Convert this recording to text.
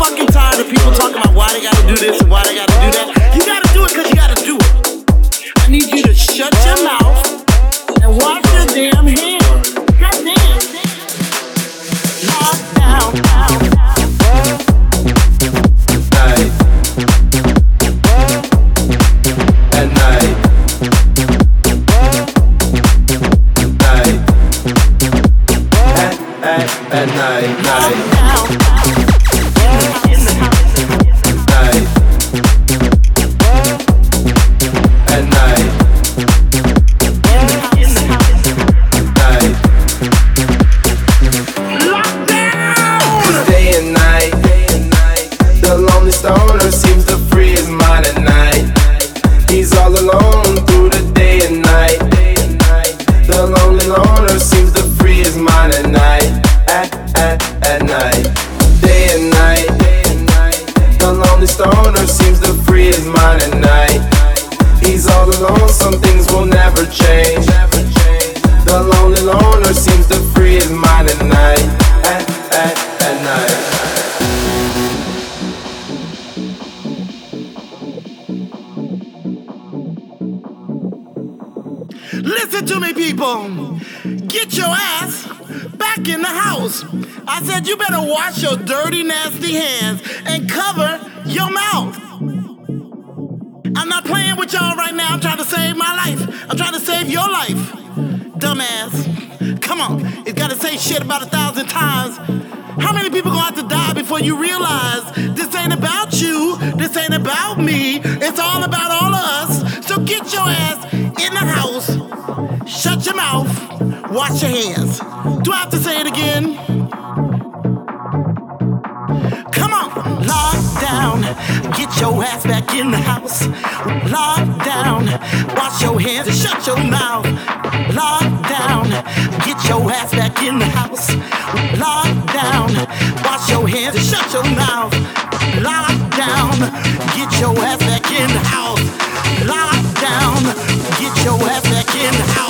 fucking tired of people talking about why they gotta do this and why they gotta do that. You gotta do it because you gotta do it. I need you to shut your mouth and wash your damn hands. Goddamn. Lockdown. night. At night, night. All alone Listen to me, people. Get your ass back in the house. I said you better wash your dirty, nasty hands and cover your mouth. I'm not playing with y'all right now. I'm trying to save my life. I'm trying to save your life. Dumbass. Come on. It's gotta say shit about a thousand times. Wash your hands. Do I have to say it again? Come on, lock down, get your ass back in the house. Lock down, wash your hands and shut your mouth. Lock down, get your ass back in the house. Lock down, wash your hands and shut your mouth. Lock down, get your ass back in the house. Lock down, get your ass back in the house.